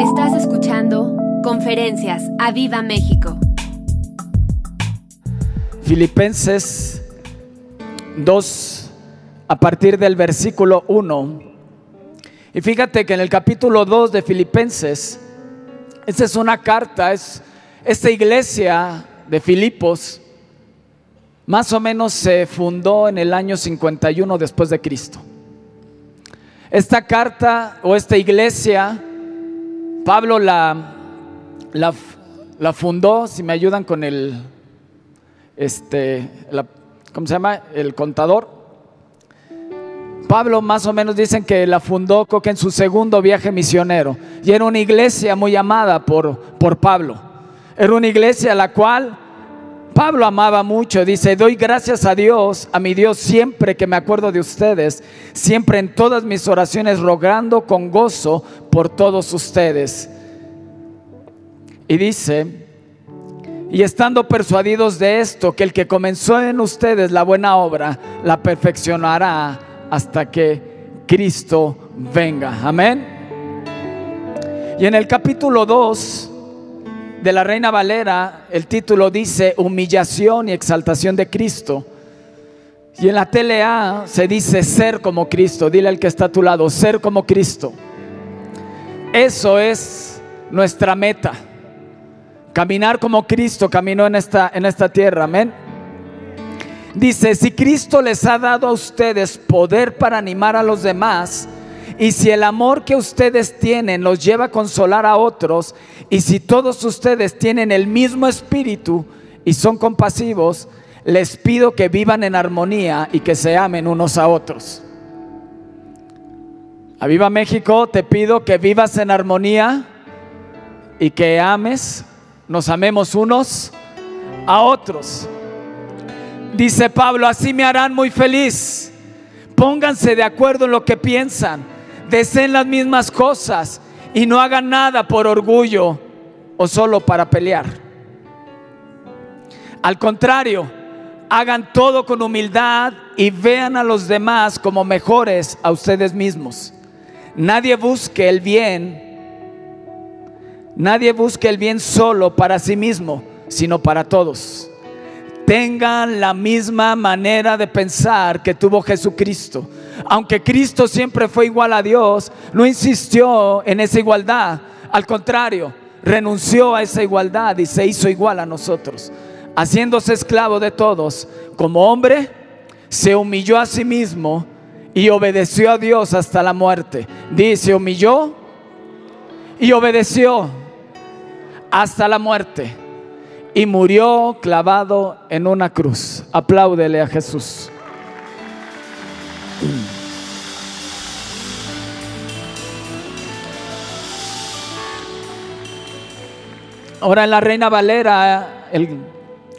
Estás escuchando Conferencias a Viva México. Filipenses 2, a partir del versículo 1. Y fíjate que en el capítulo 2 de Filipenses, esta es una carta, es esta iglesia de Filipos, más o menos se fundó en el año 51 después de Cristo. Esta carta o esta iglesia, Pablo la, la, fundó, si me ayudan con el, este, ¿cómo se llama? El contador. Pablo más o menos dicen que la fundó que en su segundo viaje misionero. Y era una iglesia muy amada por, por Pablo. Era una iglesia a la cual Pablo amaba mucho. Dice, doy gracias a Dios, a mi Dios, siempre que me acuerdo de ustedes. Siempre en todas mis oraciones rogando con gozo por todos ustedes. Y dice, y estando persuadidos de esto, que el que comenzó en ustedes la buena obra, la perfeccionará hasta que Cristo venga. Amén. Y en el capítulo 2 de la Reina Valera, el título dice humillación y exaltación de Cristo. Y en la TLA se dice ser como Cristo. Dile al que está a tu lado, ser como Cristo. Eso es nuestra meta. Caminar como Cristo caminó en esta, en esta tierra. Amén. Dice, si Cristo les ha dado a ustedes poder para animar a los demás, y si el amor que ustedes tienen los lleva a consolar a otros, y si todos ustedes tienen el mismo espíritu y son compasivos, les pido que vivan en armonía y que se amen unos a otros. A Viva México, te pido que vivas en armonía y que ames, nos amemos unos a otros. Dice Pablo, así me harán muy feliz. Pónganse de acuerdo en lo que piensan, deseen las mismas cosas y no hagan nada por orgullo o solo para pelear. Al contrario, hagan todo con humildad y vean a los demás como mejores a ustedes mismos. Nadie busque el bien, nadie busque el bien solo para sí mismo, sino para todos tengan la misma manera de pensar que tuvo Jesucristo. Aunque Cristo siempre fue igual a Dios, no insistió en esa igualdad. Al contrario, renunció a esa igualdad y se hizo igual a nosotros. Haciéndose esclavo de todos, como hombre, se humilló a sí mismo y obedeció a Dios hasta la muerte. Dice, humilló y obedeció hasta la muerte y murió clavado en una cruz. Apláudele a Jesús. Ahora en la Reina Valera, el-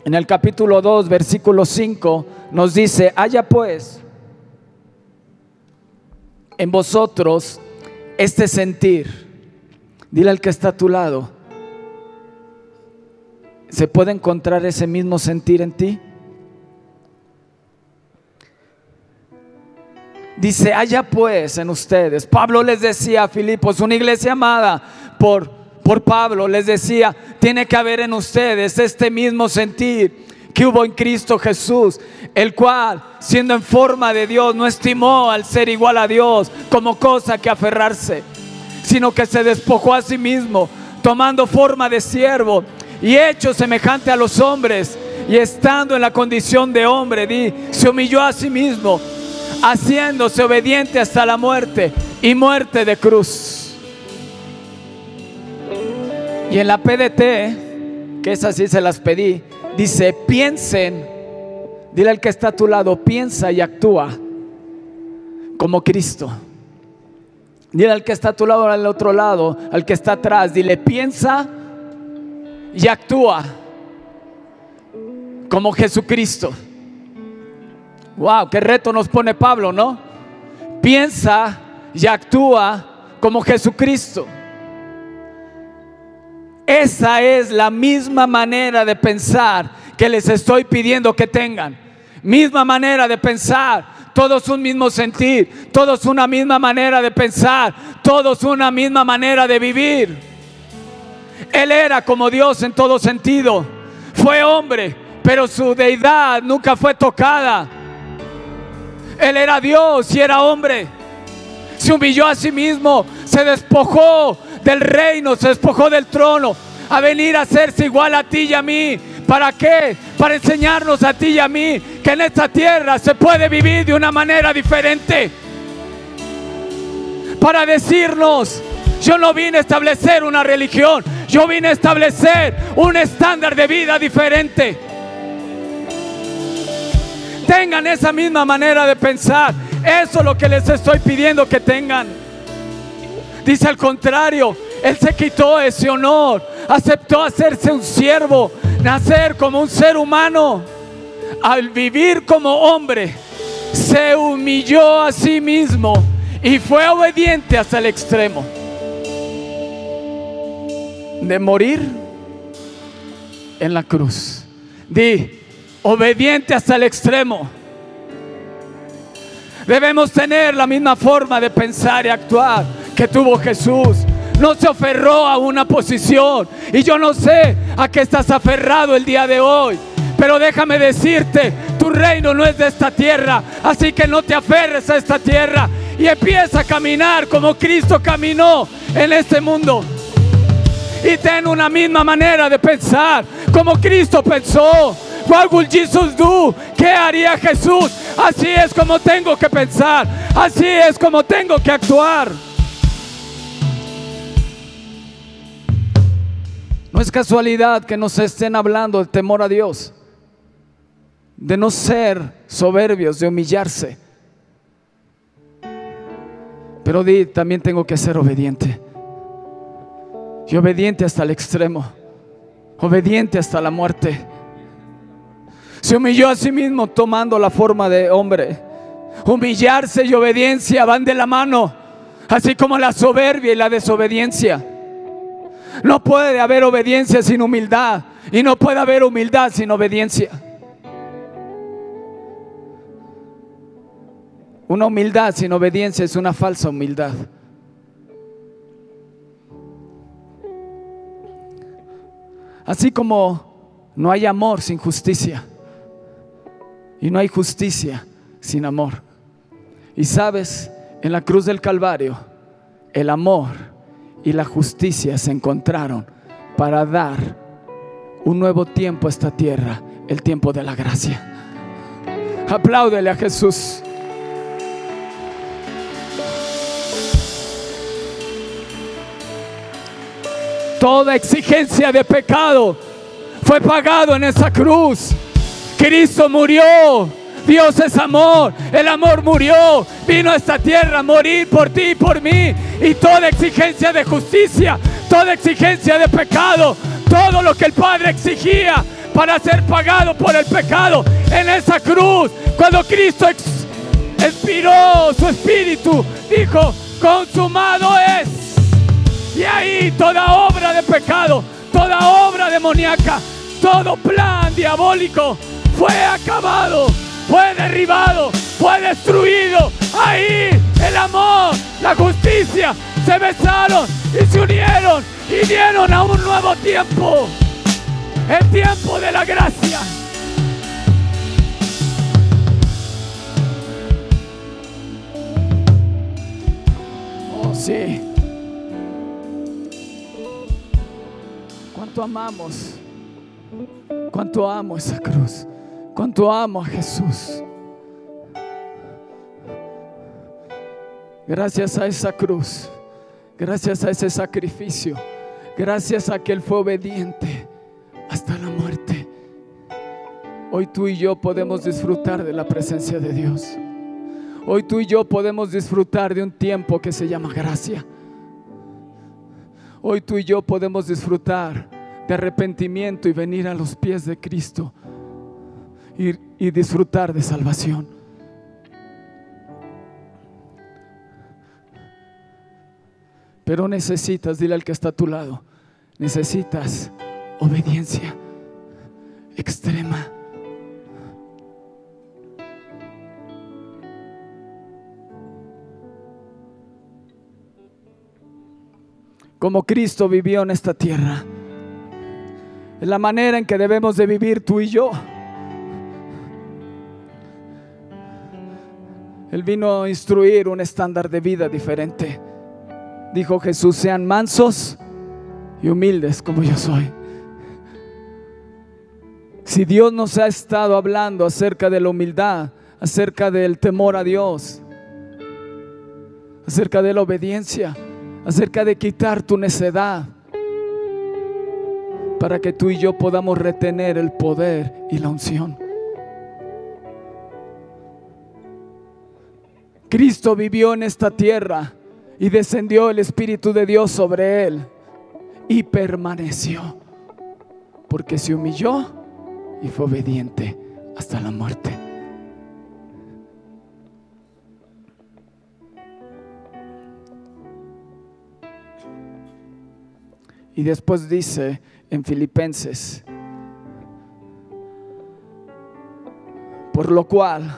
en el capítulo 2, versículo 5, nos dice, haya pues en vosotros este sentir. Dile al que está a tu lado, ¿Se puede encontrar ese mismo sentir en ti? Dice, haya pues en ustedes. Pablo les decía a Filipos, una iglesia amada por, por Pablo, les decía, tiene que haber en ustedes este mismo sentir que hubo en Cristo Jesús, el cual, siendo en forma de Dios, no estimó al ser igual a Dios como cosa que aferrarse, sino que se despojó a sí mismo, tomando forma de siervo y hecho semejante a los hombres, y estando en la condición de hombre, di, se humilló a sí mismo, haciéndose obediente hasta la muerte y muerte de cruz. Y en la PDT, que esas sí se las pedí, dice, piensen, dile al que está a tu lado, piensa y actúa como Cristo. Dile al que está a tu lado, al otro lado, al que está atrás, dile, piensa y actúa como Jesucristo. Wow, qué reto nos pone Pablo, ¿no? Piensa y actúa como Jesucristo. Esa es la misma manera de pensar que les estoy pidiendo que tengan. Misma manera de pensar. todos un mismo sentir, todos una misma manera de pensar, todos una misma manera de vivir. Él era como Dios en todo sentido. Fue hombre, pero su deidad nunca fue tocada. Él era Dios y era hombre. Se humilló a sí mismo, se despojó del reino, se despojó del trono, a venir a hacerse igual a ti y a mí. ¿Para qué? Para enseñarnos a ti y a mí que en esta tierra se puede vivir de una manera diferente. Para decirnos, yo no vine a establecer una religión, yo vine a establecer un estándar de vida diferente. Tengan esa misma manera de pensar. Eso es lo que les estoy pidiendo que tengan. Dice al contrario, Él se quitó ese honor, aceptó hacerse un siervo, nacer como un ser humano. Al vivir como hombre, se humilló a sí mismo y fue obediente hasta el extremo de morir en la cruz. Di, obediente hasta el extremo. Debemos tener la misma forma de pensar y actuar que tuvo Jesús. No se aferró a una posición. Y yo no sé a qué estás aferrado el día de hoy. Pero déjame decirte, tu reino no es de esta tierra. Así que no te aferres a esta tierra. Y empieza a caminar como Cristo caminó en este mundo y ten una misma manera de pensar como Cristo pensó. What would Jesus do? ¿Qué haría Jesús? Así es como tengo que pensar. Así es como tengo que actuar. No es casualidad que nos estén hablando del temor a Dios, de no ser soberbios, de humillarse. Pero di, también tengo que ser obediente y obediente hasta el extremo, obediente hasta la muerte. Se humilló a sí mismo tomando la forma de hombre. Humillarse y obediencia van de la mano, así como la soberbia y la desobediencia. No puede haber obediencia sin humildad y no puede haber humildad sin obediencia. Una humildad sin obediencia es una falsa humildad. Así como no hay amor sin justicia. Y no hay justicia sin amor. Y sabes, en la cruz del Calvario, el amor y la justicia se encontraron para dar un nuevo tiempo a esta tierra, el tiempo de la gracia. Apláudele a Jesús. Toda exigencia de pecado fue pagado en esa cruz. Cristo murió. Dios es amor. El amor murió. Vino a esta tierra a morir por ti y por mí. Y toda exigencia de justicia, toda exigencia de pecado, todo lo que el Padre exigía para ser pagado por el pecado en esa cruz. Cuando Cristo expiró su espíritu, dijo, consumado es. Y ahí toda obra de pecado, toda obra demoníaca, todo plan diabólico fue acabado, fue derribado, fue destruido. Ahí el amor, la justicia se besaron y se unieron y dieron a un nuevo tiempo. El tiempo de la gracia. Oh, sí. Cuánto amamos, cuánto amo esa cruz, cuánto amo a Jesús. Gracias a esa cruz, gracias a ese sacrificio, gracias a que Él fue obediente hasta la muerte. Hoy tú y yo podemos disfrutar de la presencia de Dios. Hoy tú y yo podemos disfrutar de un tiempo que se llama gracia. Hoy tú y yo podemos disfrutar de arrepentimiento y venir a los pies de Cristo y, disfrutar de salvación. Pero necesitas, dile al que está a tu lado, necesitas obediencia extrema. Como Cristo vivió en esta tierra. Es la manera en que debemos de vivir tú y yo. Él vino a instruir un estándar de vida diferente. Dijo Jesús, sean mansos y humildes como yo soy. Si Dios nos ha estado hablando acerca de la humildad, acerca del temor a Dios, acerca de la obediencia, acerca de quitar tu necedad, para que tú y yo podamos retener el poder y la unción. Cristo vivió en esta tierra y descendió el Espíritu de Dios sobre él y permaneció, porque se humilló y fue obediente hasta la muerte. Y después dice en Filipenses, por lo cual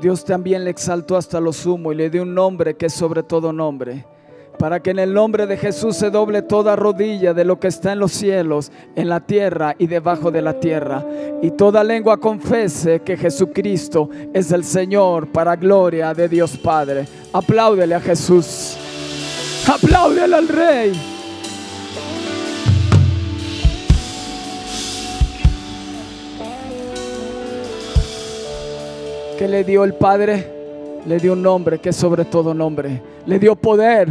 Dios también le exaltó hasta lo sumo y le dio un nombre que es sobre todo nombre, para que en el nombre de Jesús se doble toda rodilla de lo que está en los cielos, en la tierra y debajo de la tierra, y toda lengua confese que Jesucristo es el Señor para gloria de Dios Padre. Apláudele a Jesús. Apláudele al Rey. Que le dio el Padre? Le dio un nombre que es sobre todo nombre. Le dio poder.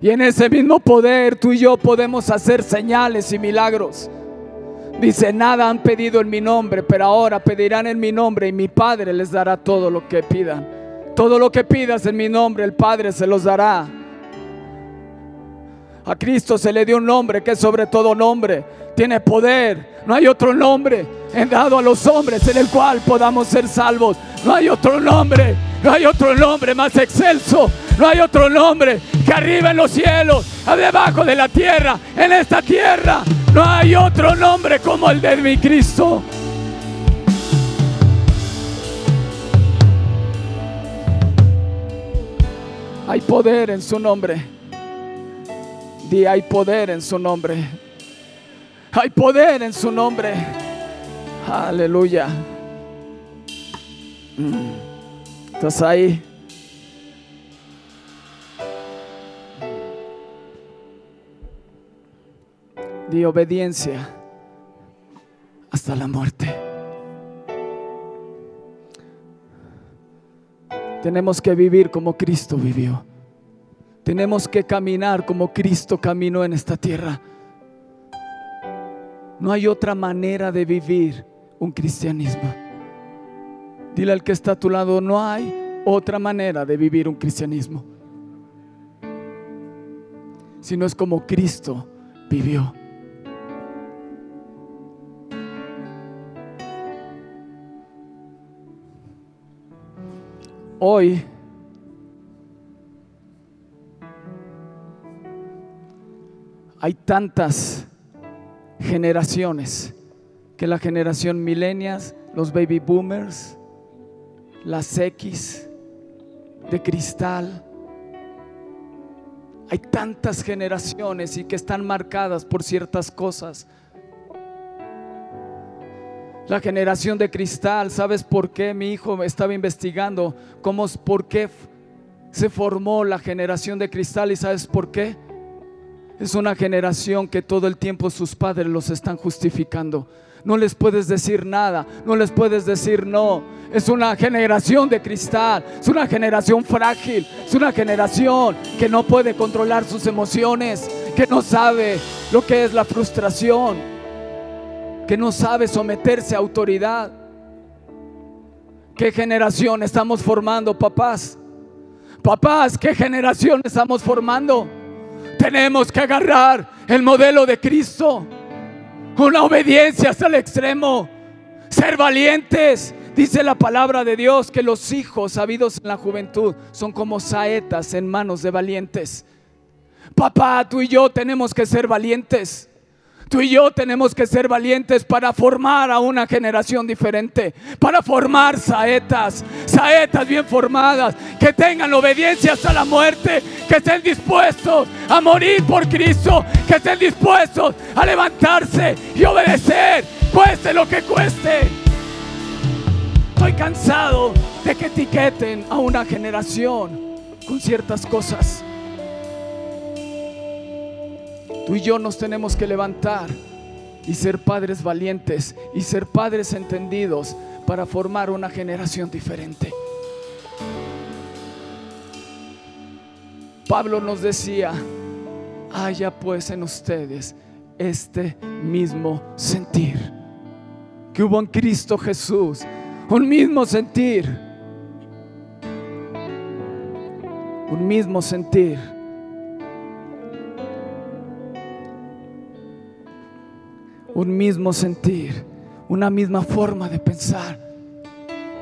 Y en ese mismo poder tú y yo podemos hacer señales y milagros. Dice, nada han pedido en mi nombre, pero ahora pedirán en mi nombre y mi Padre les dará todo lo que pidan. Todo lo que pidas en mi nombre, el Padre se los dará. A Cristo se le dio un nombre que sobre todo nombre. Tiene poder. No hay otro nombre en dado a los hombres en el cual podamos ser salvos. No hay otro nombre. No hay otro nombre más excelso. No hay otro nombre que arriba en los cielos, debajo de la tierra, en esta tierra. No hay otro nombre como el de mi Cristo. Hay poder en su nombre. Di, hay poder en su nombre. Hay poder en su nombre. Aleluya. Mm. ¿Estás ahí? De obediencia hasta la muerte. Tenemos que vivir como Cristo vivió. Tenemos que caminar como Cristo caminó en esta tierra. No hay otra manera de vivir un cristianismo. Dile al que está a tu lado, no hay otra manera de vivir un cristianismo. Si no es como Cristo vivió. Hoy hay tantas generaciones, que la generación millennials, los baby boomers, las X de cristal. Hay tantas generaciones y que están marcadas por ciertas cosas. La generación de cristal, ¿sabes por qué? Mi hijo estaba investigando cómo, por qué se formó la generación de cristal y ¿sabes por qué? Es una generación que todo el tiempo sus padres los están justificando. No les puedes decir nada, no les puedes decir no. Es una generación de cristal, es una generación frágil, es una generación que no puede controlar sus emociones, que no sabe lo que es la frustración, que no sabe someterse a autoridad. ¿Qué generación estamos formando, papás? Papás, ¿qué generación estamos formando? Tenemos que agarrar el modelo de Cristo. Una obediencia hasta el extremo. Ser valientes. Dice la palabra de Dios que los hijos habidos en la juventud son como saetas en manos de valientes. Papá, tú y yo tenemos que ser valientes. Tú y yo tenemos que ser valientes para formar a una generación diferente, para formar saetas, saetas bien formadas, que tengan obediencia hasta la muerte, que estén dispuestos a morir por Cristo, que estén dispuestos a levantarse y obedecer, cueste lo que cueste. Estoy cansado de que etiqueten a una generación con ciertas cosas. Tú y yo nos tenemos que levantar y ser padres valientes y ser padres entendidos para formar una generación diferente. Pablo nos decía, haya pues en ustedes este mismo sentir. Que hubo en Cristo Jesús, un mismo sentir, un mismo sentir un mismo sentir, una misma forma de pensar.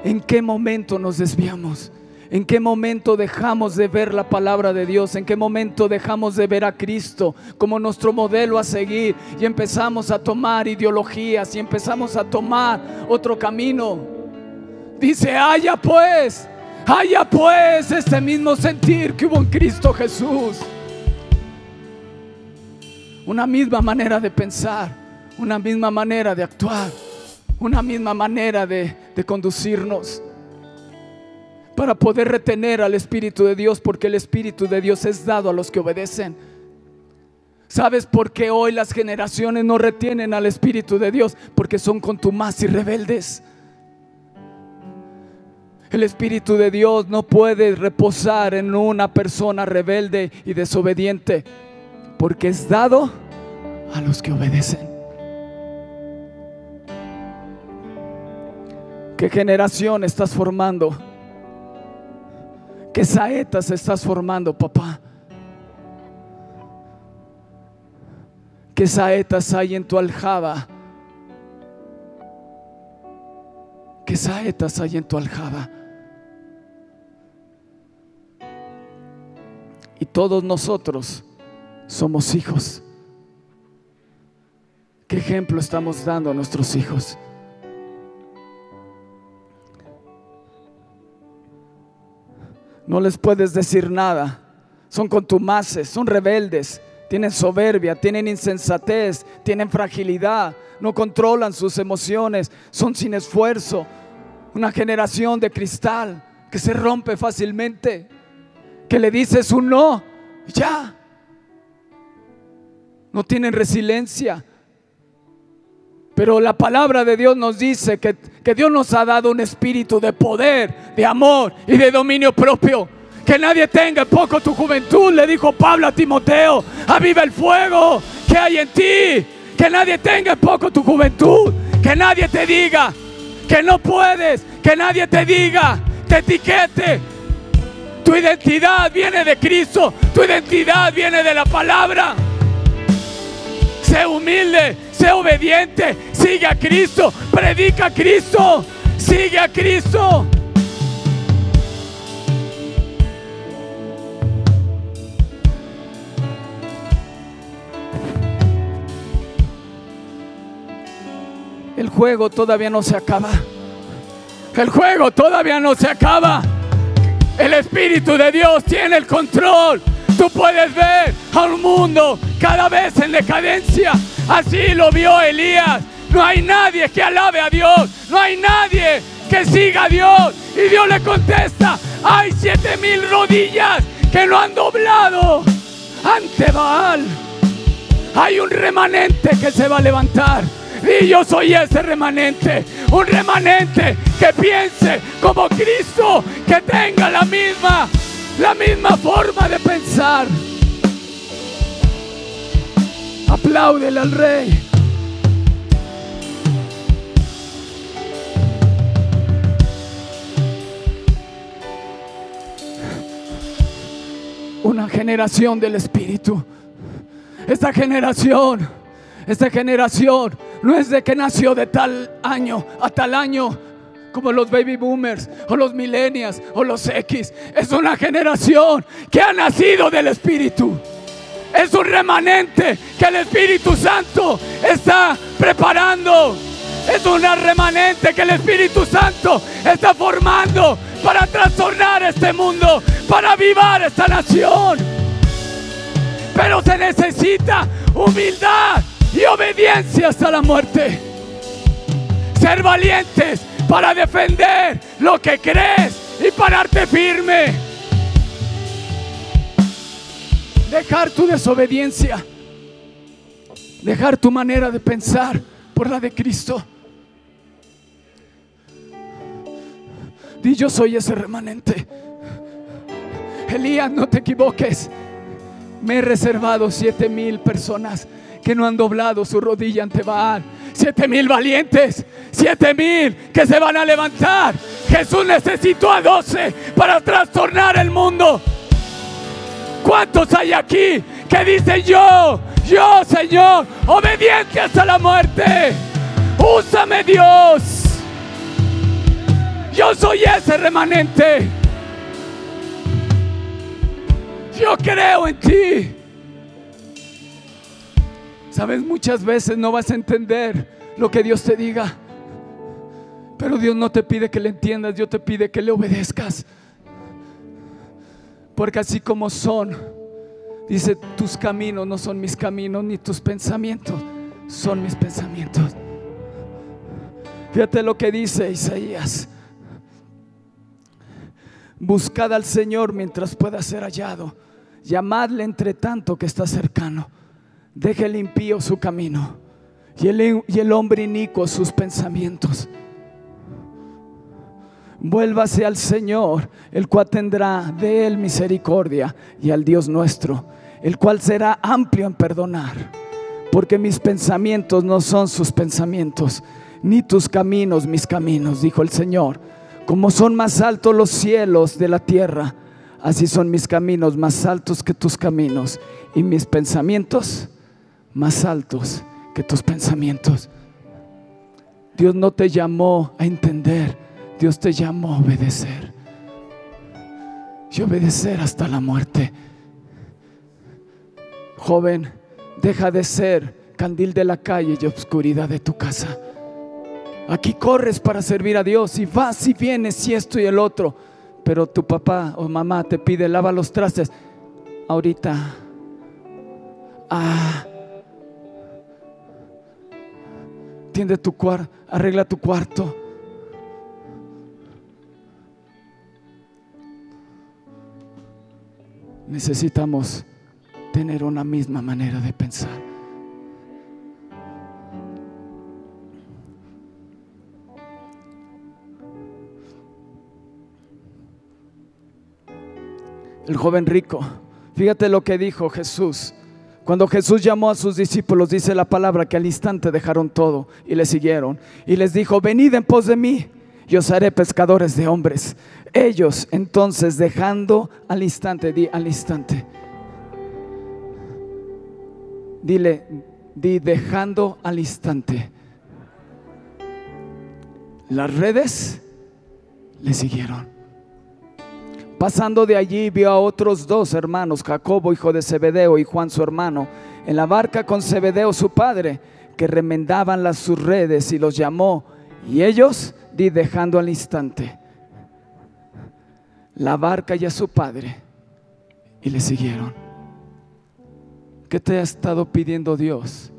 ¿En qué momento nos desviamos? ¿En qué momento dejamos de ver la palabra de Dios? ¿En qué momento dejamos de ver a Cristo como nuestro modelo a seguir? Y empezamos a tomar ideologías y empezamos a tomar otro camino. Dice, haya pues, haya pues este mismo sentir que hubo en Cristo Jesús. Una misma manera de pensar una misma manera de actuar, una misma manera de, conducirnos para poder retener al Espíritu de Dios, porque el Espíritu de Dios es dado a los que obedecen. ¿Sabes por qué hoy las generaciones no retienen al Espíritu de Dios? Porque son contumaz y rebeldes. El Espíritu de Dios no puede reposar en una persona rebelde y desobediente, porque es dado a los que obedecen. ¿Qué generación estás formando? ¿Qué saetas estás formando, papá? ¿Qué saetas hay en tu aljaba? ¿Qué saetas hay en tu aljaba? Y todos nosotros somos hijos. ¿Qué ejemplo estamos dando a nuestros hijos? No les puedes decir nada. Son contumaces, son rebeldes, tienen soberbia, tienen insensatez, tienen fragilidad, no controlan sus emociones, son sin esfuerzo. Una generación de cristal que se rompe fácilmente, que le dices un no, ya. No tienen resiliencia. Pero la palabra de Dios nos dice que, que, Dios nos ha dado un espíritu de poder, de amor y de dominio propio. Que nadie tenga poco tu juventud, le dijo Pablo a Timoteo. Aviva el fuego que hay en ti. Que nadie tenga poco tu juventud. Que nadie te diga que no puedes. Que nadie te diga, te etiquete. Tu identidad viene de Cristo. Tu identidad viene de la palabra. Sé humilde, sé obediente, sigue a Cristo, predica a Cristo, sigue a Cristo. El juego todavía no se acaba. El juego todavía no se acaba. El Espíritu de Dios tiene el control. Tú puedes ver a un mundo cada vez en decadencia. Así lo vio Elías. No hay nadie que alabe a Dios. No hay nadie que siga a Dios. Y Dios le contesta, hay siete mil rodillas que no han doblado ante Baal. Hay un remanente que se va a levantar. Y yo soy ese remanente. Un remanente que piense como Cristo, que tenga la misma la misma forma de pensar. Apláudele al rey. Una generación del Espíritu. Esta generación, esta generación no es de que nació de tal año a tal año como los baby boomers o los millennials o los X. Es una generación que ha nacido del Espíritu. Es un remanente que el Espíritu Santo está preparando. Es un remanente que el Espíritu Santo está formando para trastornar este mundo, para avivar esta nación. Pero se necesita humildad y obediencia hasta la muerte. Ser valientes para defender lo que crees y pararte firme. Dejar tu desobediencia. Dejar tu manera de pensar por la de Cristo. Di yo soy ese remanente. Elías, no te equivoques. Me he reservado siete mil personas que no han doblado su rodilla ante Baal. Siete mil valientes, siete mil que se van a levantar. Jesús necesitó a doce para trastornar el mundo. ¿Cuántos hay aquí que dicen yo, yo Señor, obediente hasta la muerte? Úsame Dios. Yo soy ese remanente. Yo creo en ti. Sabes, muchas veces no vas a entender lo que Dios te diga. Pero Dios no te pide que le entiendas, Dios te pide que le obedezcas. Porque así como son, dice, tus caminos no son mis caminos, ni tus pensamientos son mis pensamientos. Fíjate lo que dice Isaías. Buscad al Señor mientras pueda ser hallado. Llamadle entre tanto que está cercano. Deje el impío su camino y el, y el hombre inicuo sus pensamientos. Vuélvase al Señor, el cual tendrá de él misericordia, y al Dios nuestro, el cual será amplio en perdonar. Porque mis pensamientos no son sus pensamientos, ni tus caminos mis caminos, dijo el Señor. Como son más altos los cielos de la tierra, así son mis caminos más altos que tus caminos, y mis pensamientos más altos que tus pensamientos. Dios no te llamó a entender, Dios te llamó a obedecer. Y obedecer hasta la muerte. Joven, deja de ser candil de la calle y obscuridad de tu casa. Aquí corres para servir a Dios y vas y vienes y esto y el otro. Pero tu papá o mamá te pide lava los trastes. Ahorita. Ah. Tiende tu cuarto, arregla tu cuarto. Necesitamos tener una misma manera de pensar. El joven rico, fíjate lo que dijo Jesús. Cuando Jesús llamó a sus discípulos, dice la palabra que al instante dejaron todo y le siguieron. Y les dijo, venid en pos de mí y os haré pescadores de hombres. Ellos entonces dejando al instante, di al instante. Dile, di dejando al instante. Las redes le siguieron. Pasando de allí vio a otros dos hermanos, Jacobo hijo de Zebedeo y Juan su hermano, en la barca con Zebedeo su padre, que remendaban las sus redes y los llamó. Y ellos, di dejando al instante la barca y a su padre, y le siguieron. ¿Qué te ha estado pidiendo Dios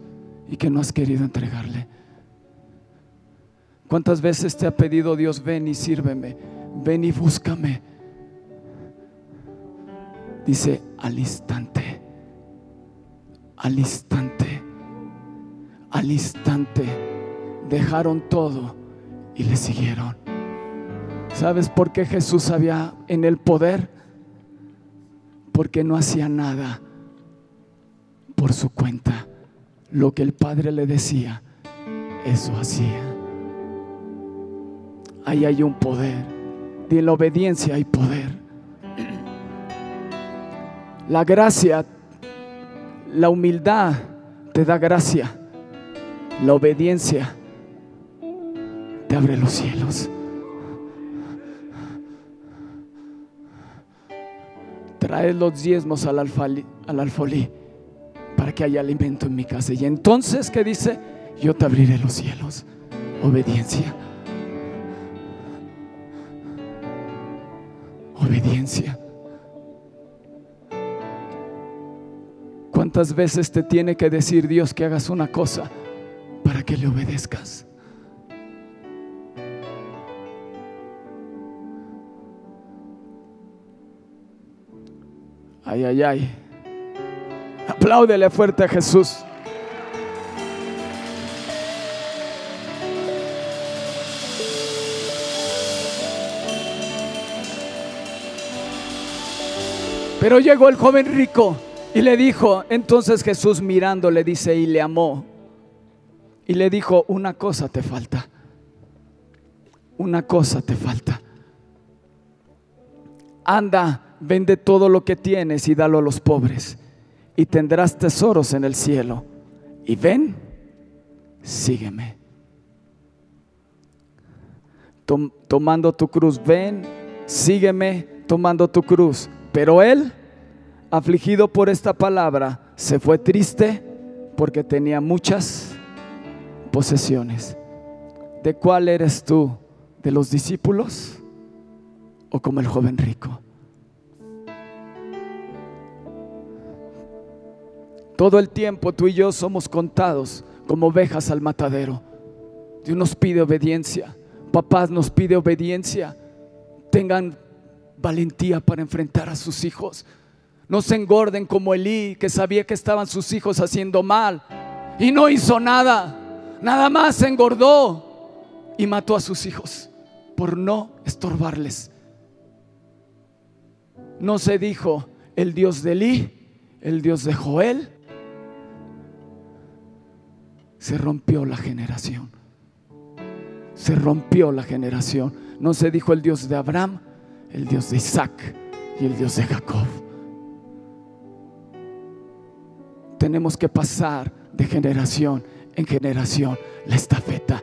y que no has querido entregarle? ¿Cuántas veces te ha pedido Dios, ven y sírveme, ven y búscame? Dice, al instante, al instante, al instante, dejaron todo y le siguieron. ¿Sabes por qué Jesús había en el poder? Porque no hacía nada por su cuenta. Lo que el Padre le decía, eso hacía. Ahí hay un poder. Y en la obediencia hay poder. La gracia, la humildad te da gracia. La obediencia te abre los cielos. Trae los diezmos al, al alfolí para que haya alimento en mi casa. Y entonces, ¿qué dice? Yo te abriré los cielos. Obediencia. Obediencia. ¿Cuántas veces te tiene que decir Dios que hagas una cosa para que le obedezcas? Ay, ay, ay. Apláudele fuerte a Jesús. Pero llegó el joven rico y le dijo, entonces Jesús mirando le dice y le amó. Y le dijo, una cosa te falta. Una cosa te falta. Anda, vende todo lo que tienes y dalo a los pobres. Y tendrás tesoros en el cielo. Y ven, sígueme. tomando tu cruz, ven, sígueme tomando tu cruz. Pero él, afligido por esta palabra, se fue triste porque tenía muchas posesiones. ¿De cuál eres tú? ¿De los discípulos o como el joven rico? Todo el tiempo tú y yo somos contados como ovejas al matadero. Dios nos pide obediencia. Papás nos pide obediencia. Tengan valentía para enfrentar a sus hijos. No se engorden como Elí, que sabía que estaban sus hijos haciendo mal y no hizo nada. Nada más se engordó y mató a sus hijos por no estorbarles. No se dijo el Dios de Elí, el Dios de Joel. Se rompió la generación. Se rompió la generación. No se dijo el Dios de Abraham, el Dios de Isaac y el Dios de Jacob. Tenemos que pasar de generación en generación la estafeta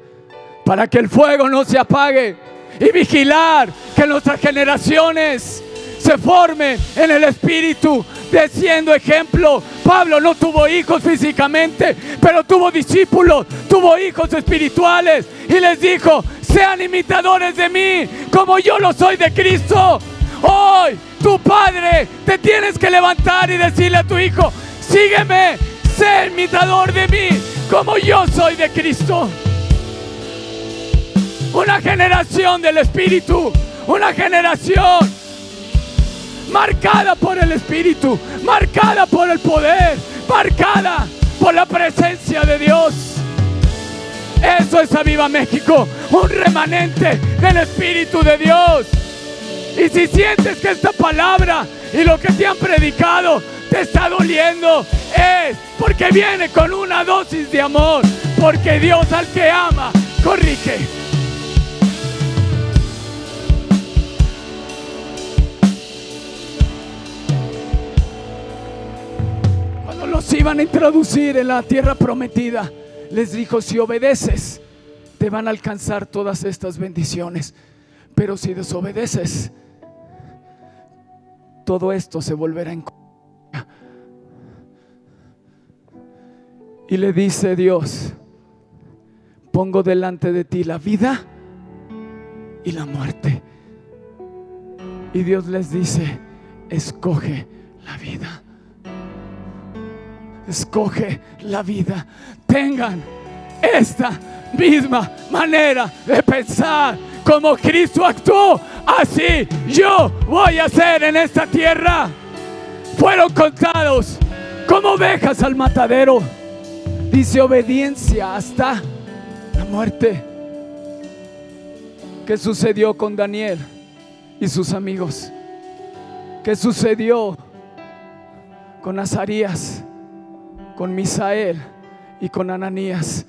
para que el fuego no se apague y vigilar que nuestras generaciones se formen en el espíritu siendo ejemplo. Pablo no tuvo hijos físicamente, pero tuvo discípulos, tuvo hijos espirituales y les dijo, sean imitadores de mí como yo lo soy de Cristo. Hoy tu padre te tienes que levantar y decirle a tu hijo, sígueme, sé imitador de mí como yo soy de Cristo. Una generación del Espíritu, una generación marcada por el Espíritu, marcada por el poder, marcada por la presencia de Dios. Eso es Aviva México, un remanente del Espíritu de Dios. Y si sientes que esta palabra y lo que te han predicado te está doliendo, es porque viene con una dosis de amor, porque Dios al que ama, corrige. Los iban a introducir en la tierra prometida, les dijo, si obedeces, te van a alcanzar todas estas bendiciones. Pero si desobedeces, todo esto se volverá en Y le dice Dios, pongo delante de ti la vida y la muerte. Y Dios les dice, escoge la vida escoge la vida. Tengan esta misma manera de pensar como Cristo actuó. Así yo voy a hacer en esta tierra. Fueron contados como ovejas al matadero. Dice obediencia hasta la muerte. ¿Qué sucedió con Daniel y sus amigos? ¿Qué sucedió con Azarías? Con Misael y con Ananías.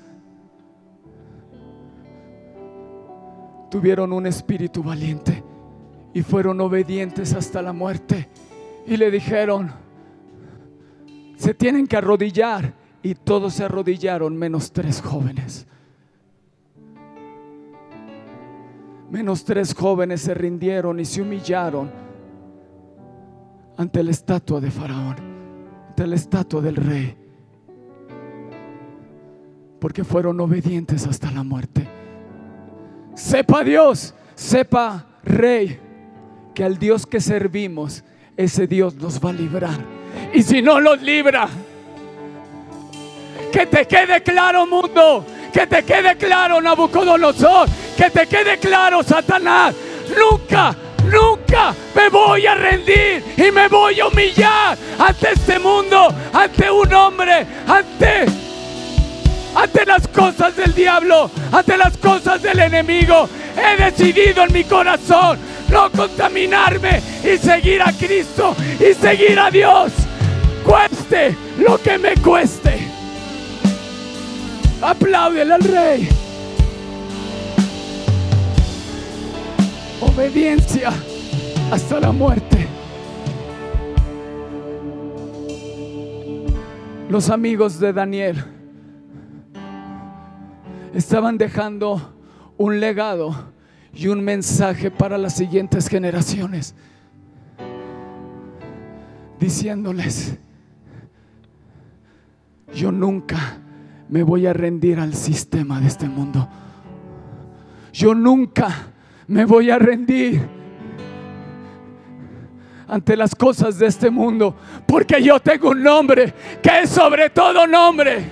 Tuvieron un espíritu valiente y fueron obedientes hasta la muerte. Y le dijeron, se tienen que arrodillar. Y todos se arrodillaron menos tres jóvenes. Menos tres jóvenes se rindieron y se humillaron ante la estatua de Faraón, ante la estatua del rey porque fueron obedientes hasta la muerte. Sepa Dios, sepa Rey, que al Dios que servimos, ese Dios nos va a librar. Y si no los libra, que te quede claro mundo, que te quede claro Nabucodonosor, que te quede claro Satanás, nunca Nunca me voy a rendir y me voy a humillar ante este mundo, ante un hombre, ante ante las cosas del diablo, ante las cosas del enemigo. He decidido en mi corazón no contaminarme y seguir a Cristo y seguir a Dios. Cueste lo que me cueste. Apláudele al rey. Obediencia hasta la muerte. Los amigos de Daniel estaban dejando un legado y un mensaje para las siguientes generaciones, diciéndoles, yo nunca me voy a rendir al sistema de este mundo. Yo nunca me voy a rendir ante las cosas de este mundo, porque yo tengo un nombre que es sobre todo nombre,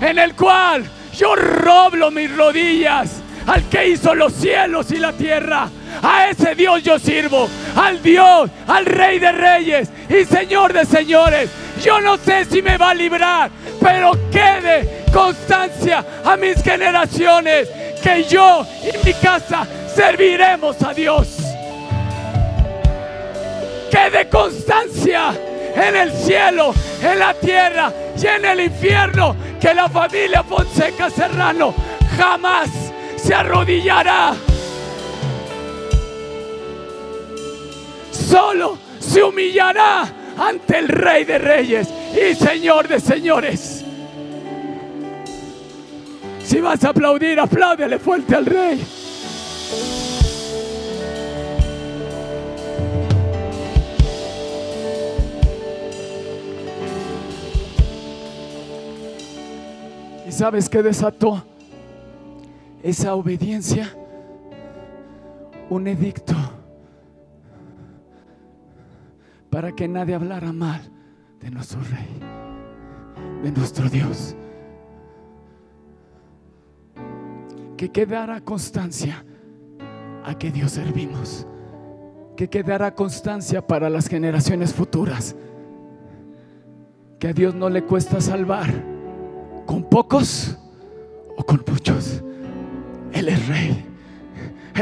en el cual yo roblo mis rodillas al que hizo los cielos y la tierra. A ese Dios yo sirvo, al Dios, al Rey de Reyes y Señor de Señores. Yo no sé si me va a librar, pero quede constancia a mis generaciones que yo y mi casa serviremos a Dios. Quede constancia en el cielo, en la tierra y en el infierno que la familia Fonseca Serrano jamás se arrodillará. Solo se humillará ante el Rey de Reyes y Señor de Señores. Si vas a aplaudir, apláudele fuerte al Rey. Sabes qué desató esa obediencia? Un edicto para que nadie hablara mal de nuestro rey, de nuestro Dios. Que quedara constancia a que Dios servimos. Que quedara constancia para las generaciones futuras. Que a Dios no le cuesta salvar con pocos o con muchos. Él es rey,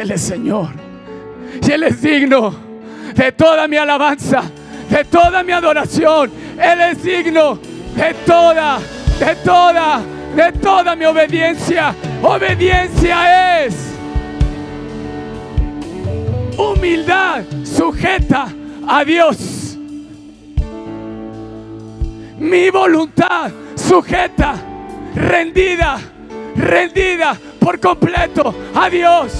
Él es Señor y Él es digno de toda mi alabanza, de toda mi adoración. Él es digno de toda, de toda, de toda mi obediencia. Obediencia es humildad sujeta a Dios. Mi voluntad sujeta rendida, rendida por completo a Dios.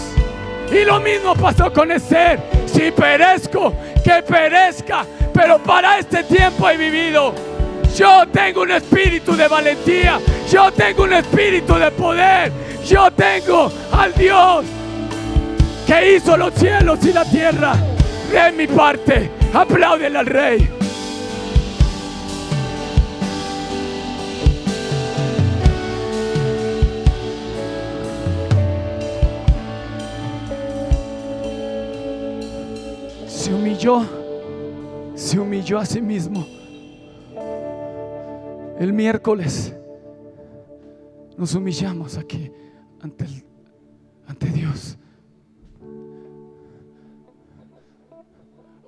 Y lo mismo pasó con Esther. Si perezco, que perezca, pero para este tiempo he vivido. Yo tengo un espíritu de valentía, yo tengo un espíritu de poder, yo tengo al Dios que hizo los cielos y la tierra. De mi parte, apláudele al Rey. Se humilló a sí mismo. El miércoles nos humillamos aquí ante, ante Dios.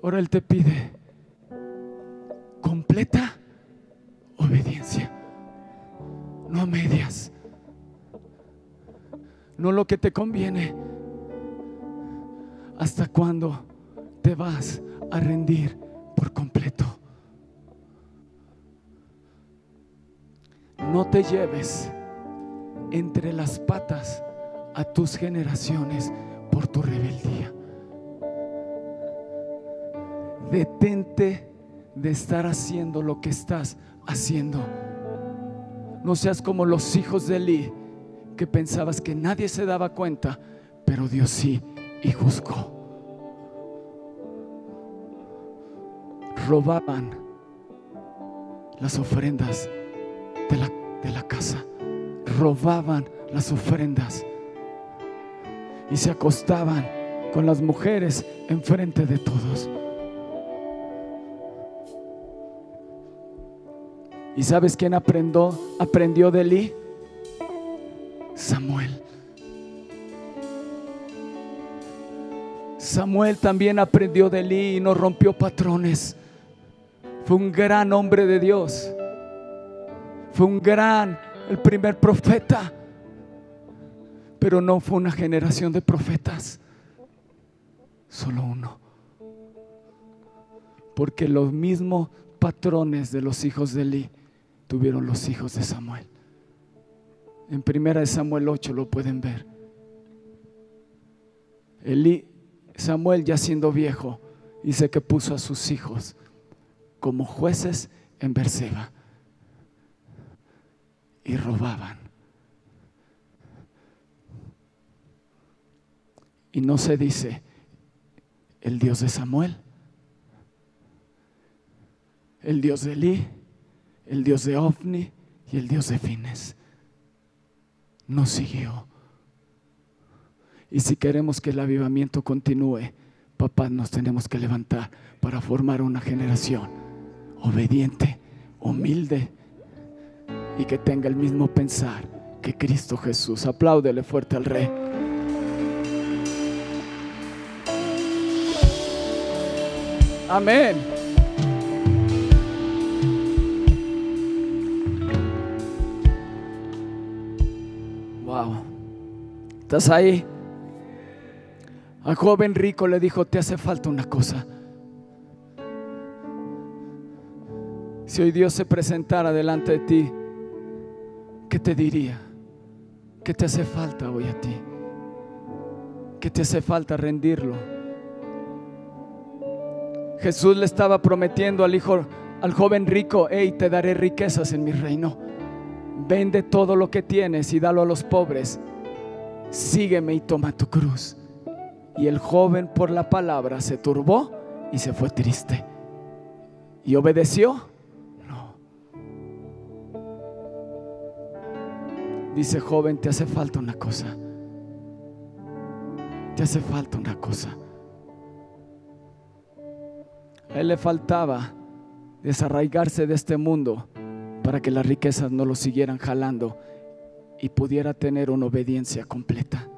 Ahora Él te pide completa obediencia, no a medias, no lo que te conviene. ¿Hasta cuando te vas a rendir por completo. No te lleves entre las patas a tus generaciones por tu rebeldía. Detente de estar haciendo lo que estás haciendo. No seas como los hijos de Eli, que pensabas que nadie se daba cuenta, pero Dios sí y juzgó. Robaban las ofrendas de la, de la casa. Robaban las ofrendas y se acostaban con las mujeres enfrente de todos. ¿Y sabes quién aprendió, aprendió de Eli? Samuel. Samuel también aprendió de Eli y no rompió patrones. Fue un gran hombre de Dios. Fue un gran, el primer profeta. Pero no fue una generación de profetas. Solo uno. Porque los mismos patrones de los hijos de Eli tuvieron los hijos de Samuel. En primera de Samuel 8 lo pueden ver. Eli, Samuel ya siendo viejo, dice que puso a sus hijos como jueces en Berseba y robaban. Y no se dice el Dios de Samuel, el Dios de Eli, el Dios de Ofni y el Dios de Fines. No siguió. Y si queremos que el avivamiento continúe, papás, nos tenemos que levantar para formar una generación obediente, humilde y que tenga el mismo pensar que Cristo Jesús. Apláudele fuerte al Rey. Amén. Wow. ¿Estás ahí? Al joven rico le dijo, te hace falta una cosa. Si hoy Dios se presentara delante de ti, ¿qué te diría? ¿Qué te hace falta hoy a ti? ¿Qué te hace falta rendirlo? Jesús le estaba prometiendo al hijo, al joven rico, hey, te daré riquezas en mi reino. Vende todo lo que tienes y dalo a los pobres. Sígueme y toma tu cruz. Y el joven por la palabra se turbó y se fue triste. ¿Y obedeció? Dice, joven, te hace falta una cosa. Te hace falta una cosa. A él le faltaba desarraigarse de este mundo para que las riquezas no lo siguieran jalando y pudiera tener una obediencia completa.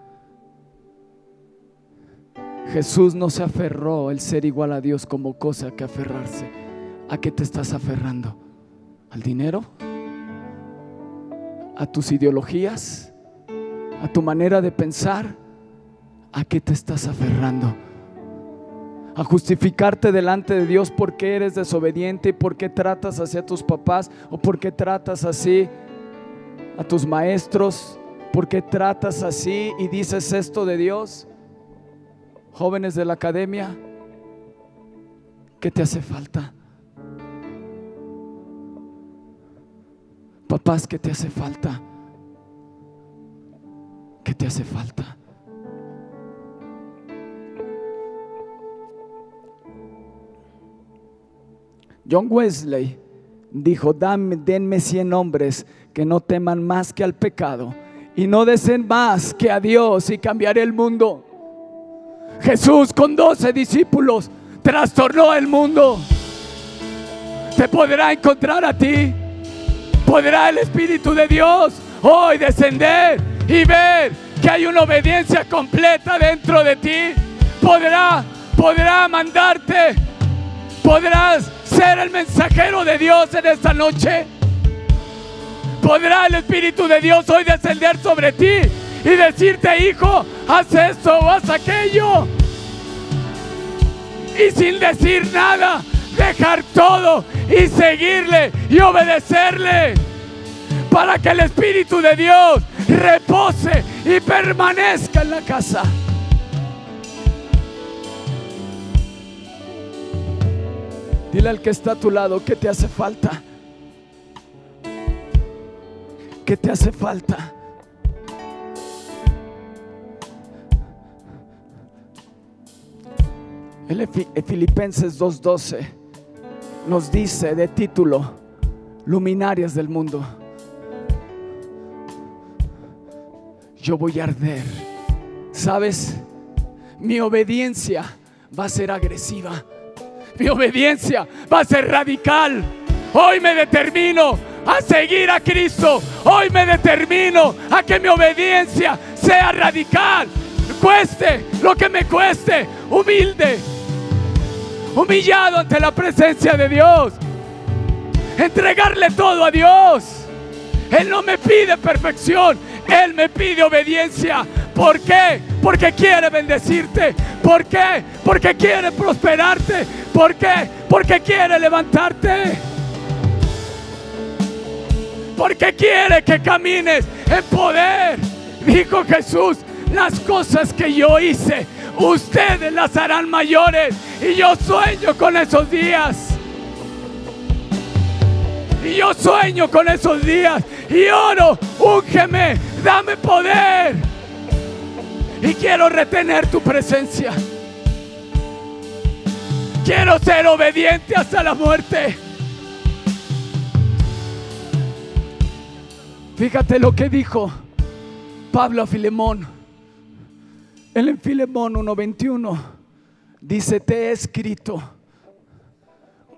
Jesús no se aferró el ser igual a Dios como cosa que aferrarse. ¿A qué te estás aferrando? ¿Al dinero? ¿A tus ideologías? ¿A tu manera de pensar? ¿A qué te estás aferrando? a justificarte delante de Dios porque eres desobediente y porque tratas hacia tus papás o porque tratas así a tus maestros, porque tratas así y dices esto de Dios. Jóvenes de la academia, ¿qué te hace falta? Papás, ¿qué te hace falta? ¿Qué te hace falta? John Wesley dijo, denme cien hombres que no teman más que al pecado y no deseen más que a Dios y cambiaré el mundo. Jesús con doce discípulos trastornó el mundo. Te podrá encontrar a ti. Podrá el Espíritu de Dios hoy descender y ver que hay una obediencia completa dentro de ti. Podrá, podrá mandarte. Podrás ser el mensajero de Dios en esta noche. Podrá el Espíritu de Dios hoy descender sobre ti y decirte, hijo, haz esto o haz aquello. Y sin decir nada, dejar todo y seguirle y obedecerle. Para que el Espíritu de Dios repose y permanezca en la casa. Dile al que está a tu lado que te hace falta. ¿Qué te hace falta? El Filipenses 2.12 nos dice de título, luminarias del mundo. Yo voy a arder. ¿Sabes? Mi obediencia va a ser agresiva. Mi obediencia va a ser radical. Hoy me determino a seguir a Cristo. Hoy me determino a que mi obediencia sea radical. Cueste lo que me cueste. Humilde. Humillado ante la presencia de Dios. Entregarle todo a Dios. Él no me pide perfección. Él me pide obediencia. ¿Por qué? Porque quiere bendecirte. ¿Por qué? Porque quiere prosperarte. ¿Por qué? Porque quiere levantarte. Porque quiere que camines en poder. Dijo Jesús, las cosas que yo hice, ustedes las harán mayores. Y yo sueño con esos días. Y yo sueño con esos días. Y oro, úngeme, dame poder. Y quiero retener tu presencia. Quiero ser obediente hasta la muerte. Fíjate lo que dijo Pablo a Filemón. Él en Filemón 1:21 dice, te he escrito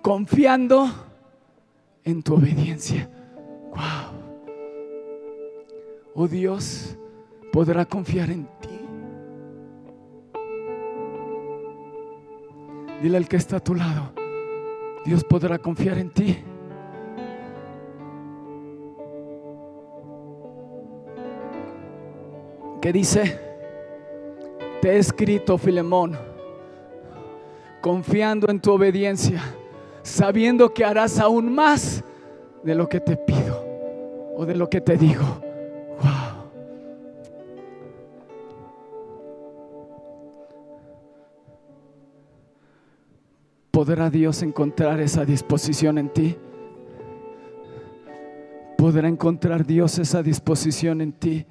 confiando en tu obediencia. Wow. Oh Dios, podrá confiar en ti. Dile al que está a tu lado, Dios podrá confiar en ti. ¿Qué dice? Te he escrito, Filemón, confiando en tu obediencia, sabiendo que harás aún más de lo que te pido o de lo que te digo. Wow. ¿Podrá Dios encontrar esa disposición en ti? ¿Podrá encontrar Dios esa disposición en ti?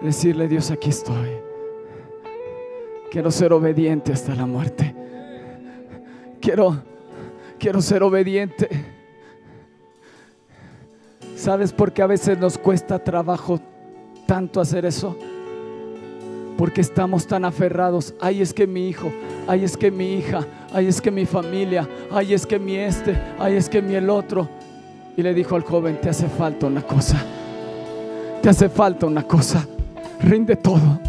Decirle, Dios, aquí estoy. Quiero ser obediente hasta la muerte. Quiero, quiero ser obediente. ¿Sabes por qué a veces nos cuesta trabajo tanto hacer eso? Porque estamos tan aferrados. Ay, es que mi hijo, ay, es que mi hija, ay, es que mi familia, ay, es que mi este, ay, es que mi el otro. Y le dijo al joven, te hace falta una cosa. Te hace falta una cosa. Rinde todo.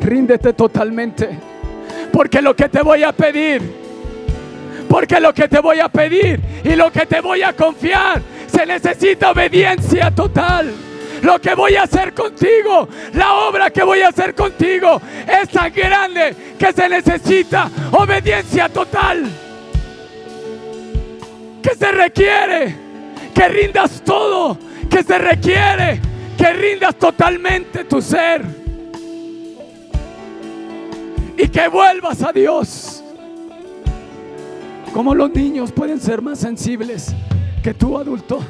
Ríndete totalmente. Porque lo que te voy a pedir, porque lo que te voy a pedir y lo que te voy a confiar, se necesita obediencia total. Lo que voy a hacer contigo, la obra que voy a hacer contigo es tan grande que se necesita obediencia total. Que se requiere que rindas todo, que se requiere que rindas totalmente tu ser y que vuelvas a Dios. Como los niños pueden ser más sensibles que tú adulto.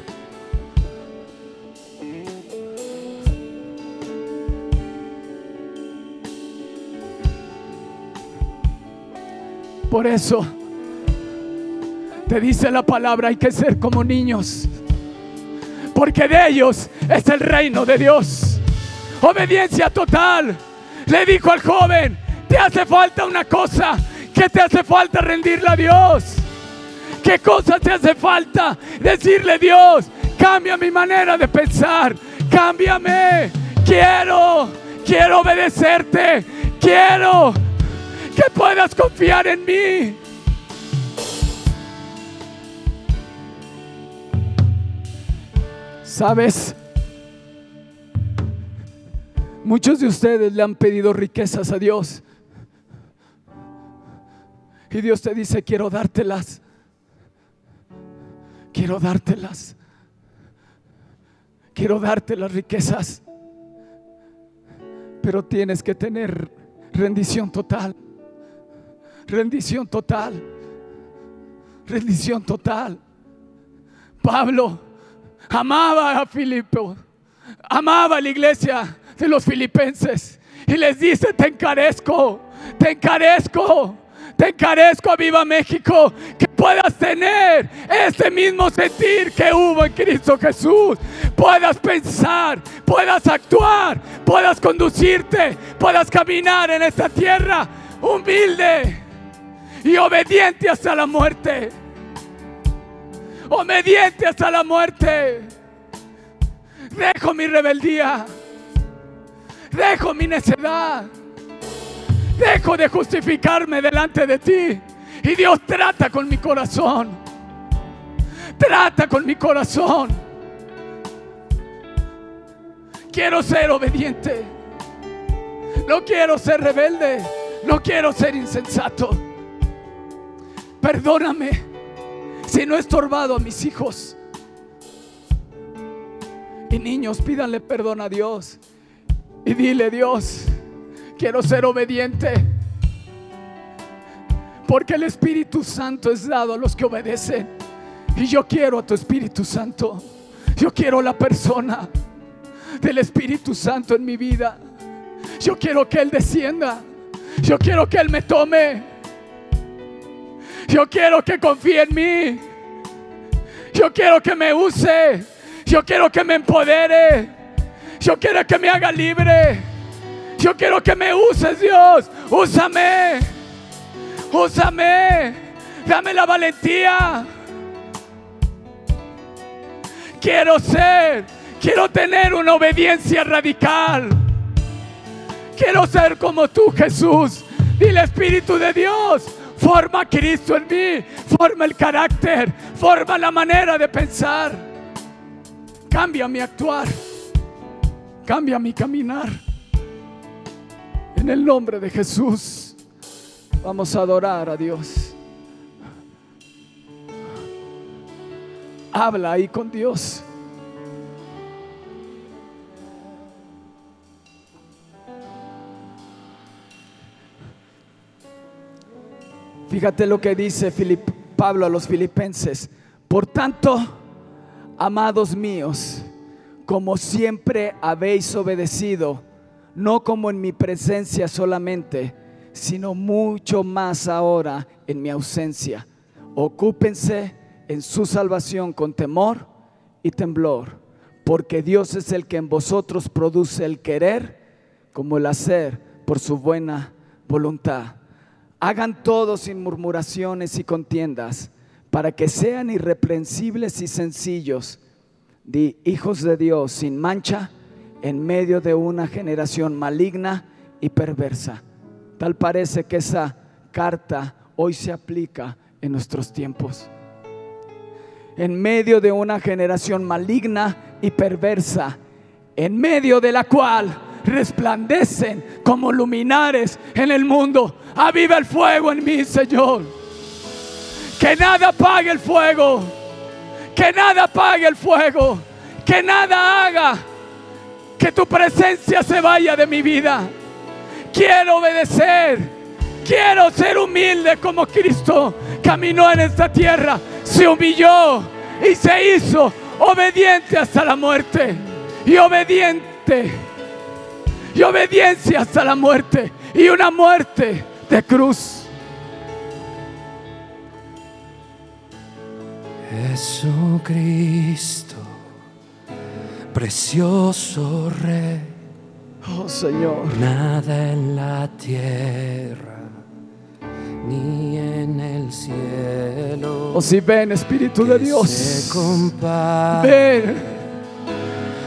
Por eso te dice la palabra, hay que ser como niños porque de ellos es el reino de Dios. Obediencia total. Le dijo al joven, te hace falta una cosa, ¿qué te hace falta rendirle a Dios? ¿Qué cosa te hace falta? Decirle Dios, cambia mi manera de pensar, cámbiame, quiero, quiero obedecerte, quiero que puedas confiar en mí. ¿Sabes? Muchos de ustedes le han pedido riquezas a Dios. Y Dios te dice, quiero dártelas. Quiero dártelas. Quiero darte las riquezas. Pero tienes que tener rendición total. Rendición total. Rendición total. Pablo amaba a Filipo, amaba a la iglesia de los filipenses y les dice, te encarezco, te encarezco, te encarezco a Viva México, que puedas tener ese mismo sentir que hubo en Cristo Jesús, puedas pensar, puedas actuar, puedas conducirte, puedas caminar en esta tierra humilde y obediente hasta la muerte. Obediente hasta la muerte. Dejo mi rebeldía. Dejo mi necedad. Dejo de justificarme delante de ti. Y Dios trata con mi corazón. Trata con mi corazón. Quiero ser obediente. No quiero ser rebelde. No quiero ser insensato. Perdóname si no he estorbado a mis hijos. Y niños, pídanle perdón a Dios. Y dile, Dios, quiero ser obediente. Porque el Espíritu Santo es dado a los que obedecen. Y yo quiero a tu Espíritu Santo. Yo quiero la persona del Espíritu Santo en mi vida. Yo quiero que Él descienda. Yo quiero que Él me tome. Yo quiero que confíe en mí. Yo quiero que me use. Yo quiero que me empodere. Yo quiero que me haga libre. Yo quiero que me uses, Dios. Úsame. Úsame. Dame la valentía. Quiero ser. Quiero tener una obediencia radical. Quiero ser como tú, Jesús. Dile, Espíritu de Dios, forma a Cristo en mí. Forma el carácter. Forma la manera de pensar. Cambia mi actuar. Cambia mi caminar. En el nombre de Jesús. Vamos a adorar a Dios. Habla ahí con Dios. Fíjate lo que dice Pablo a los filipenses. Por tanto, amados míos, como siempre habéis obedecido, no como en mi presencia solamente, sino mucho más ahora en mi ausencia. Ocúpense en su salvación con temor y temblor, porque Dios es el que en vosotros produce el querer como el hacer por su buena voluntad. Hagan todo sin murmuraciones y contiendas, para que sean irreprensibles y sencillos, hijos de Dios sin mancha, en medio de una generación maligna y perversa. Tal parece que esa carta hoy se aplica en nuestros tiempos. En medio de una generación maligna y perversa, en medio de la cual resplandecen como luminares en el mundo. Aviva el fuego en mí, Señor. Que nada apague el fuego. Que nada apague el fuego. Que nada haga que tu presencia se vaya de mi vida. Quiero obedecer. Quiero ser humilde como Cristo caminó en esta tierra. Se humilló y se hizo obediente hasta la muerte. Y obediente y obediencia hasta la muerte y una muerte de cruz. Jesucristo, precioso Rey, Oh Señor, nada en la tierra ni en el cielo. oh si ven Espíritu de Dios, ven,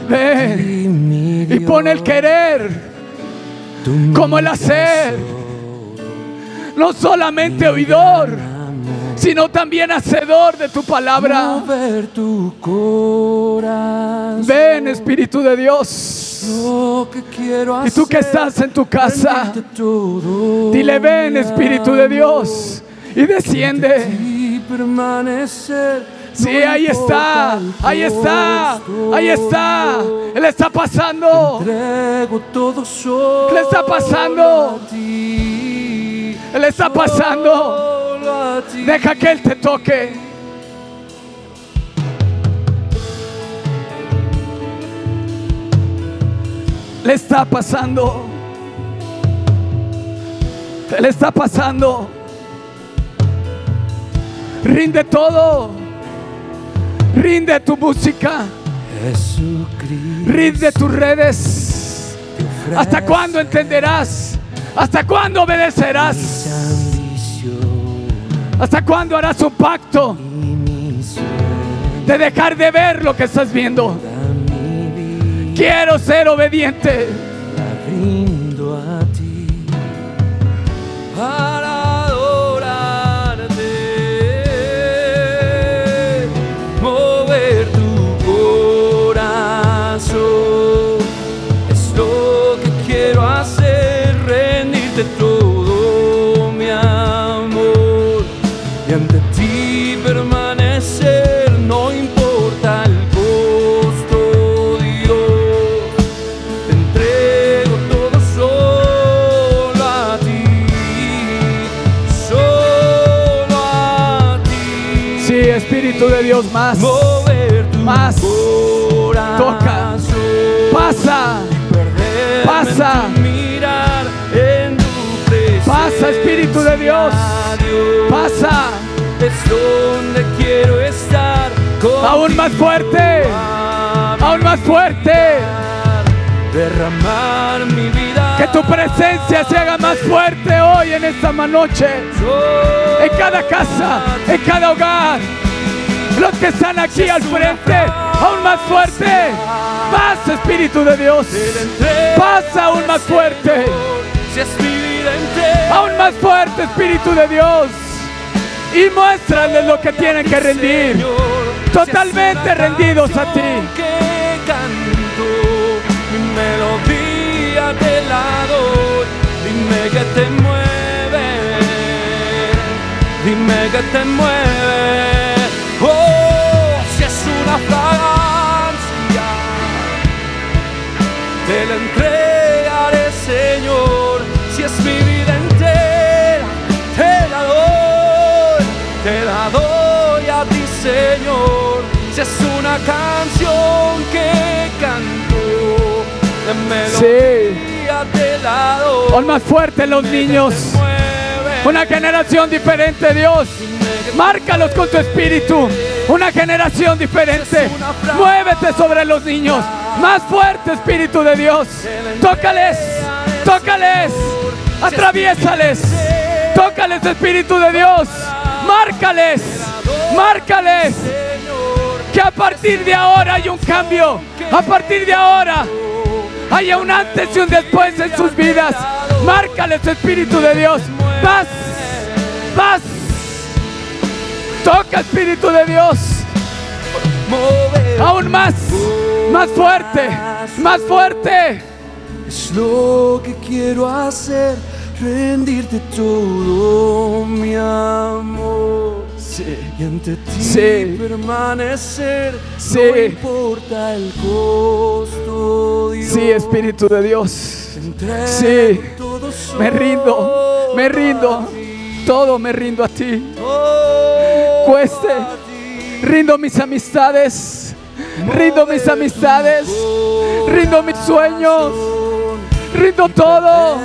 ven y pon el querer como el hacer. no solamente oidor. Sino también hacedor de tu palabra. Mover tu corazón. Ven Espíritu de Dios. Y tú que estás en tu casa, todo dile ven Espíritu de Dios y desciende. Sí, ahí está, ahí está, ahí está. Él está pasando. Le está pasando. Él está pasando. Deja que Él te toque. Le está pasando. Le está pasando. Rinde todo. Rinde tu música. Rinde tus redes. ¿Hasta cuándo entenderás? ¿Hasta cuándo obedecerás? ¿Hasta cuándo harás un pacto de dejar de ver lo que estás viendo? Quiero ser obediente. la rindo a ti para adorarte, mover tu corazón. Es lo que quiero hacer, rendirte todo más. Mover tu Más. corazón. Toca. Pasa. Pasa. en tu mirar en tu Pasa, Espíritu de Dios. Dios. Pasa. Es donde quiero estar. Aún más fuerte. Aún más fuerte. Derramar mi vida. Que tu presencia se haga más fuerte hoy en esta noche. En cada casa, en cada hogar. Los que están aquí al frente, aún más fuerte. Más Espíritu de Dios. Pasa aún más fuerte. Aún más fuerte, Espíritu de Dios. Y muéstrales lo que tienen que rendir. Totalmente rendidos a ti. melodía te la doy. Dime que te mueve, dime que te mueve. Te la entregaré, Señor. Si es mi vida entera, te la doy, te la doy a ti, Señor. Si es una canción que canto, la melodía te la doy. Aún más fuerte los niños. Una generación diferente, Dios. Márcalos con tu espíritu. Una generación diferente. Muévete sobre los niños. Más fuerte, Espíritu de Dios. Tócales. Tócales. Atraviésales. Tócales, Espíritu de Dios. Márcales. Márcales. Que a partir de ahora hay un cambio. A partir de ahora haya un antes y un después en sus vidas. Márcales, Espíritu de Dios. Más. Más. Toca, Espíritu de Dios. Mover Aún más. Más fuerte. Más fuerte. Es lo que quiero hacer, rendirte todo mi amor. Y ante ti Sí. permanecer, Sí. no importa el costo. Dios. Sí, Espíritu de Dios. Entrego Sí. Me rindo. Me rindo. Todo me rindo a ti. Cueste. Rindo mis amistades. Rindo mis amistades. Rindo mis sueños. Rindo todo.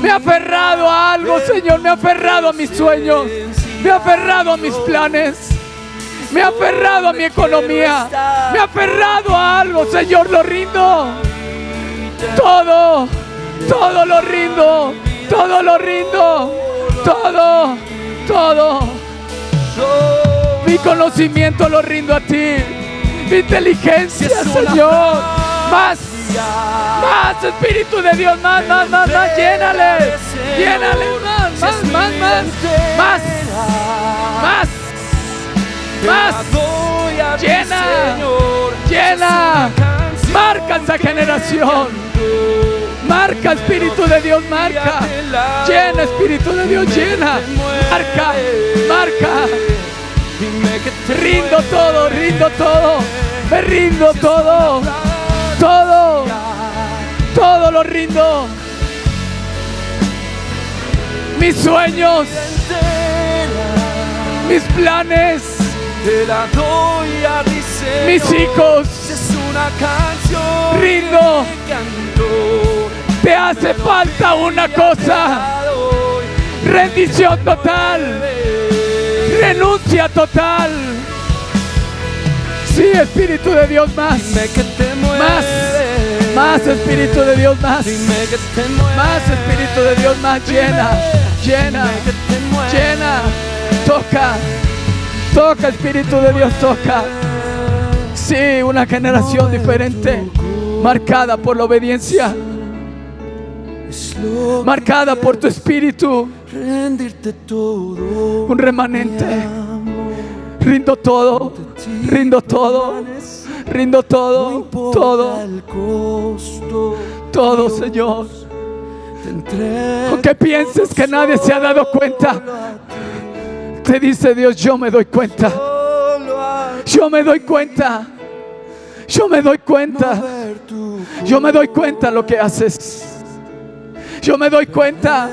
Me he aferrado a algo, Señor. Me he aferrado a mis sueños. Me he aferrado a mis planes. Me he aferrado a mi economía. Me he aferrado a algo, Señor. Lo rindo. Todo. Todo lo rindo. Todo lo rindo. Todo. Todo. Mi conocimiento lo rindo a ti. Mi inteligencia, Señor. Más. Más, Espíritu de Dios. Más, más, más, más. Llénale. Llénale. Más, más, más, más. Más. Más. Más. Llena. Llena. Marca esa generación. Marca, Espíritu de Dios, marca. Llena, Espíritu de Dios, llena. Marca, marca. Rindo todo, rindo todo. Me rindo todo. Todo. Todo lo rindo. Mis sueños, mis planes, mis hijos. Es una canción Rindo. te hace falta una cosa. Rendición total. Renuncia total. Sí, Espíritu de Dios, más. Dime que te mueves. Más. Más Espíritu de Dios, más. Dime que te mueves. Más Espíritu de Dios, más. Llena, llena, llena. Toca, toca Espíritu de Dios, toca. Sí, una generación diferente, marcada por la obediencia, marcada por tu Espíritu. rendirte todo. Un remanente. Rindo todo, rindo todo, rindo todo, todo, todo, Señor. Aunque pienses que nadie se ha dado cuenta, te dice Dios, yo me doy cuenta. Yo me doy cuenta. Yo me doy cuenta. Yo me doy cuenta lo que haces. Yo me doy cuenta.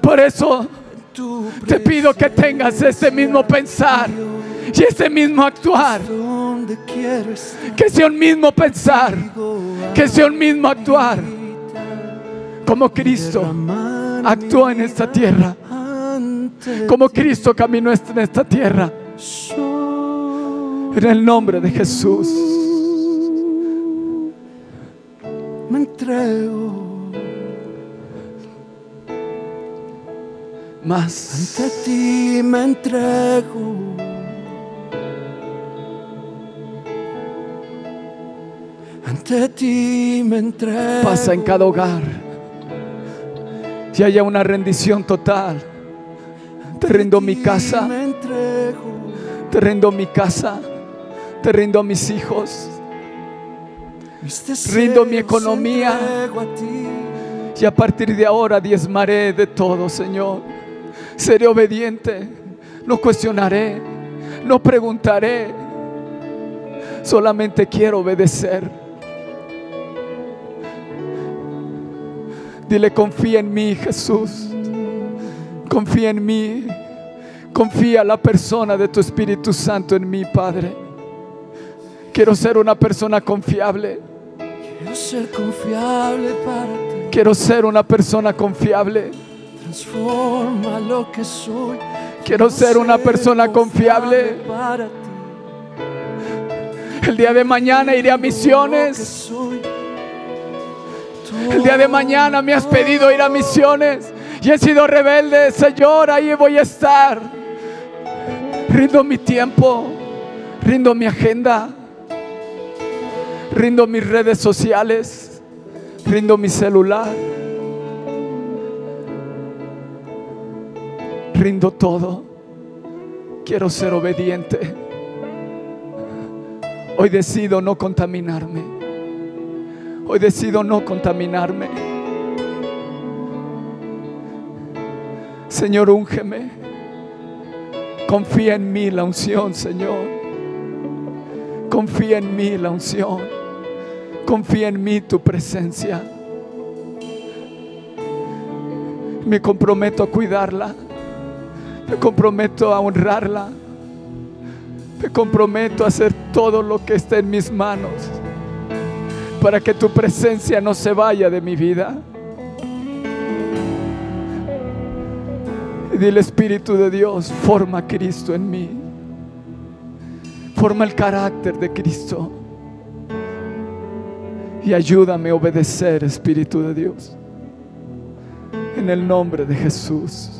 Por eso te pido que tengas ese mismo pensar y ese mismo actuar. Que sea un mismo pensar. Que sea un mismo actuar. Como Cristo actuó en esta tierra. Como Cristo caminó en esta tierra. En el nombre de Jesús. me entrego. Más. Ante ti me entrego. Ante ti me entrego. Pasa en cada hogar. Y haya una rendición total. Te rindo mi casa. Te rindo mi casa. Te rindo mis hijos. Mis deseos Rindo mi economía. a. Y a partir de ahora diezmaré de todo, Señor. Seré obediente. No cuestionaré. No preguntaré. Solamente quiero obedecer. Dile, confía en mí, Jesús. Confía en mí. Confía la persona de tu Espíritu Santo en mí, Padre. Quiero ser una persona confiable. Quiero ser confiable para ti. Quiero ser una persona confiable. Transforma lo que soy. Quiero ser una persona confiable. El día de mañana iré a misiones. El día de mañana me has pedido ir a misiones. Y he sido rebelde, Señor, ahí voy a estar. Rindo mi tiempo. Rindo mi agenda. Rindo mis redes sociales. Rindo mi celular. Rindo todo. Quiero ser obediente. Hoy decido no contaminarme. Hoy decido no contaminarme. Señor, úngeme. Confía en mí la unción, Señor. Confía en mí la unción. Confía en mí tu presencia. Me comprometo a cuidarla. Me comprometo a honrarla. Me comprometo a hacer todo lo que esté en mis manos para que tu presencia no se vaya de mi vida. Y dile Espíritu de Dios, forma a Cristo en mí. Forma el carácter de Cristo. Y ayúdame a obedecer, Espíritu de Dios. En el nombre de Jesús.